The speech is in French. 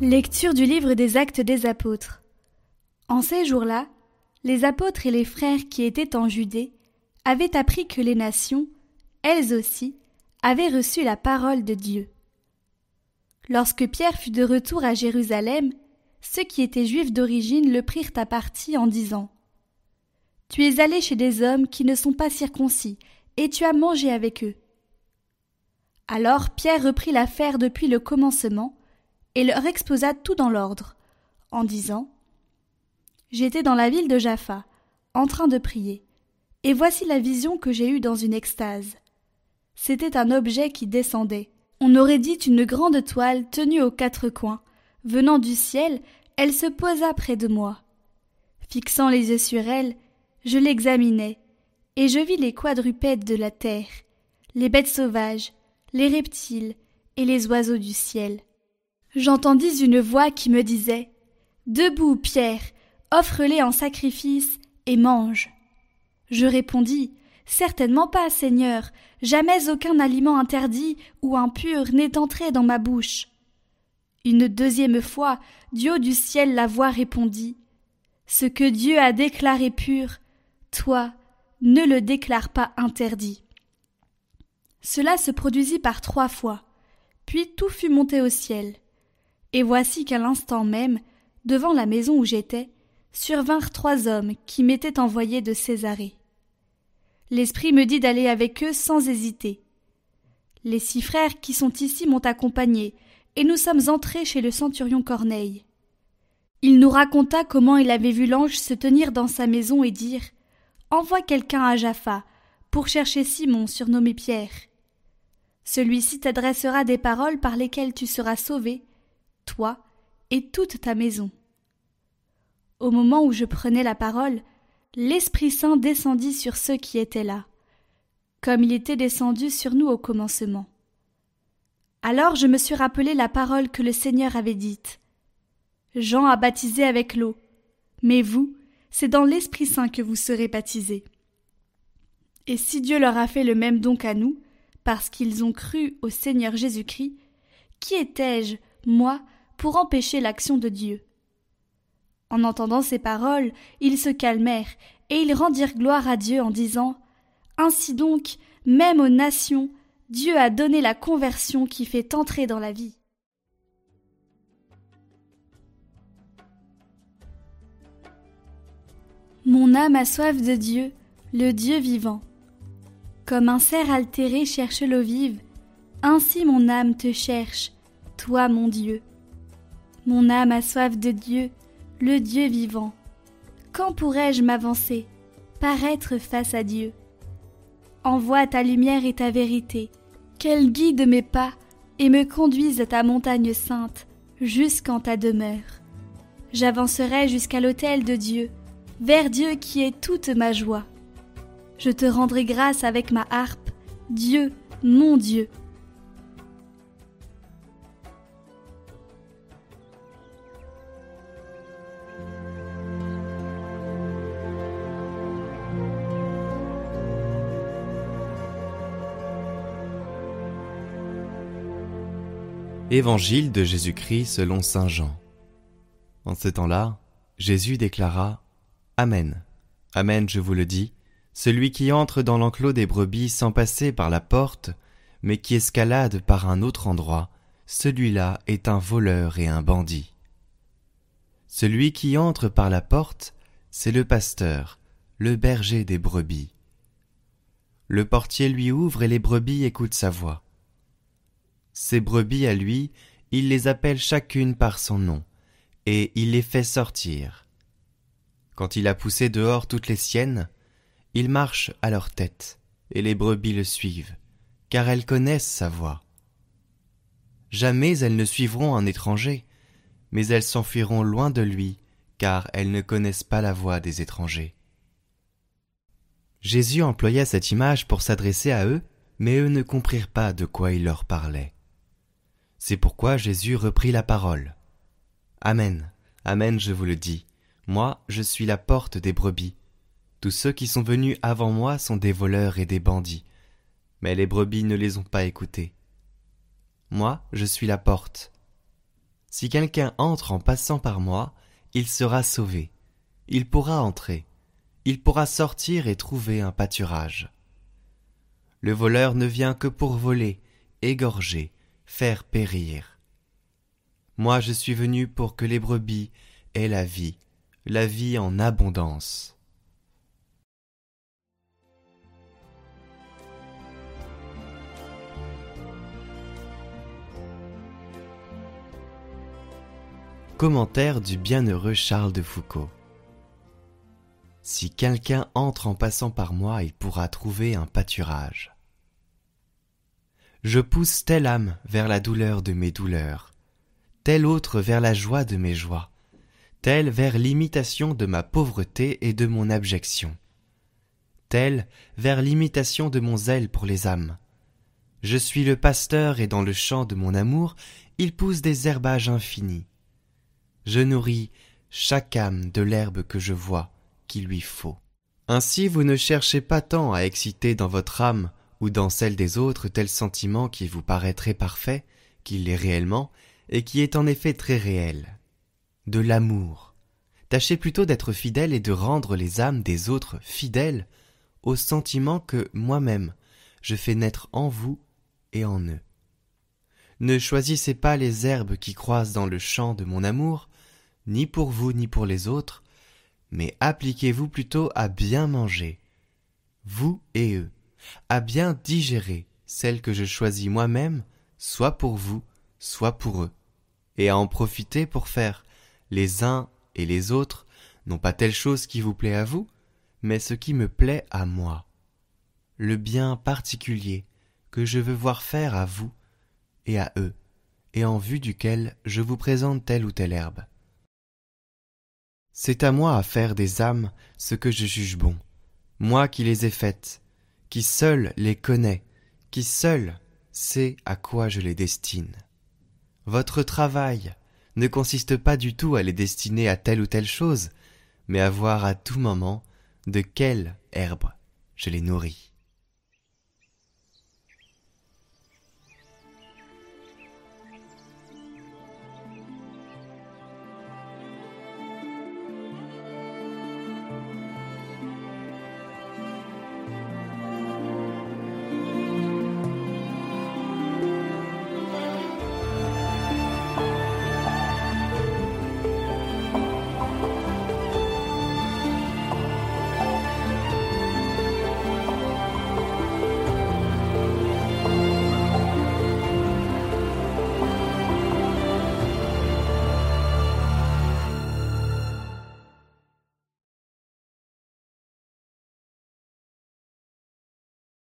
Lecture du livre des Actes des Apôtres. En ces jours-là, les apôtres et les frères qui étaient en Judée avaient appris que les nations, elles aussi, avaient reçu la parole de Dieu. Lorsque Pierre fut de retour à Jérusalem, ceux qui étaient juifs d'origine le prirent à partie en disant Tu es allé chez des hommes qui ne sont pas circoncis, et tu as mangé avec eux. Alors Pierre reprit l'affaire depuis le commencement, et leur exposa tout dans l'ordre, en disant J'étais dans la ville de Jaffa, en train de prier, et voici la vision que j'ai eue dans une extase. C'était un objet qui descendait. On aurait dit une grande toile tenue aux quatre coins. Venant du ciel, elle se posa près de moi. Fixant les yeux sur elle, je l'examinai, et je vis les quadrupèdes de la terre, les bêtes sauvages, les reptiles et les oiseaux du ciel j'entendis une voix qui me disait Debout, Pierre, offre-les en sacrifice et mange. Je répondis Certainement pas, Seigneur, jamais aucun aliment interdit ou impur n'est entré dans ma bouche. Une deuxième fois, Dieu du ciel la voix répondit Ce que Dieu a déclaré pur, toi, ne le déclare pas interdit. Cela se produisit par trois fois, puis tout fut monté au ciel. Et voici qu'à l'instant même, devant la maison où j'étais, survinrent trois hommes qui m'étaient envoyés de Césarée. L'Esprit me dit d'aller avec eux sans hésiter. Les six frères qui sont ici m'ont accompagné, et nous sommes entrés chez le centurion Corneille. Il nous raconta comment il avait vu l'ange se tenir dans sa maison et dire Envoie quelqu'un à Jaffa pour chercher Simon surnommé Pierre. Celui-ci t'adressera des paroles par lesquelles tu seras sauvé, toi et toute ta maison. Au moment où je prenais la parole, l'Esprit Saint descendit sur ceux qui étaient là, comme il était descendu sur nous au commencement. Alors je me suis rappelé la parole que le Seigneur avait dite. Jean a baptisé avec l'eau, mais vous, c'est dans l'Esprit Saint que vous serez baptisés. Et si Dieu leur a fait le même don qu'à nous, parce qu'ils ont cru au Seigneur Jésus-Christ, qui étais-je, moi, pour empêcher l'action de Dieu. En entendant ces paroles, ils se calmèrent, et ils rendirent gloire à Dieu en disant Ainsi donc, même aux nations, Dieu a donné la conversion qui fait entrer dans la vie. Mon âme a soif de Dieu, le Dieu vivant. Comme un cerf altéré cherche l'eau vive, ainsi mon âme te cherche, toi mon Dieu. Mon âme a soif de Dieu, le Dieu vivant. Quand pourrais-je m'avancer, paraître face à Dieu? Envoie ta lumière et ta vérité, qu'elle guide mes pas et me conduise à ta montagne sainte, jusqu'en ta demeure. J'avancerai jusqu'à l'autel de Dieu, vers Dieu qui est toute ma joie. Je te rendrai grâce avec ma harpe, Dieu, mon Dieu. Évangile de Jésus-Christ selon Saint Jean. En ce temps-là, Jésus déclara Amen. Amen, je vous le dis, celui qui entre dans l'enclos des brebis sans passer par la porte, mais qui escalade par un autre endroit, celui-là est un voleur et un bandit. Celui qui entre par la porte, c'est le pasteur, le berger des brebis. Le portier lui ouvre et les brebis écoutent sa voix. Ses brebis à lui, il les appelle chacune par son nom, et il les fait sortir. Quand il a poussé dehors toutes les siennes, il marche à leur tête, et les brebis le suivent, car elles connaissent sa voix. Jamais elles ne suivront un étranger, mais elles s'enfuiront loin de lui, car elles ne connaissent pas la voix des étrangers. Jésus employa cette image pour s'adresser à eux, mais eux ne comprirent pas de quoi il leur parlait. C'est pourquoi Jésus reprit la parole. Amen, Amen, je vous le dis, moi je suis la porte des brebis. Tous ceux qui sont venus avant moi sont des voleurs et des bandits, mais les brebis ne les ont pas écoutés. Moi je suis la porte. Si quelqu'un entre en passant par moi, il sera sauvé. Il pourra entrer. Il pourra sortir et trouver un pâturage. Le voleur ne vient que pour voler, égorger, faire périr. Moi je suis venu pour que les brebis aient la vie, la vie en abondance. Commentaire du bienheureux Charles de Foucault. Si quelqu'un entre en passant par moi, il pourra trouver un pâturage. Je pousse telle âme vers la douleur de mes douleurs, telle autre vers la joie de mes joies, telle vers l'imitation de ma pauvreté et de mon abjection, telle vers l'imitation de mon zèle pour les âmes. Je suis le pasteur et dans le champ de mon amour, il pousse des herbages infinis je nourris chaque âme de l'herbe que je vois qu'il lui faut. Ainsi vous ne cherchez pas tant à exciter dans votre âme ou dans celle des autres tel sentiment qui vous paraît très parfait, qu'il l'est réellement, et qui est en effet très réel. De l'amour. Tâchez plutôt d'être fidèle et de rendre les âmes des autres fidèles au sentiment que moi-même je fais naître en vous et en eux. Ne choisissez pas les herbes qui croissent dans le champ de mon amour, ni pour vous ni pour les autres, mais appliquez-vous plutôt à bien manger, vous et eux, à bien digérer celles que je choisis moi-même, soit pour vous, soit pour eux, et à en profiter pour faire les uns et les autres, non pas telle chose qui vous plaît à vous, mais ce qui me plaît à moi, le bien particulier que je veux voir faire à vous et à eux, et en vue duquel je vous présente telle ou telle herbe. C'est à moi à faire des âmes ce que je juge bon, moi qui les ai faites, qui seul les connais, qui seul sais à quoi je les destine. Votre travail ne consiste pas du tout à les destiner à telle ou telle chose, mais à voir à tout moment de quelle herbe je les nourris.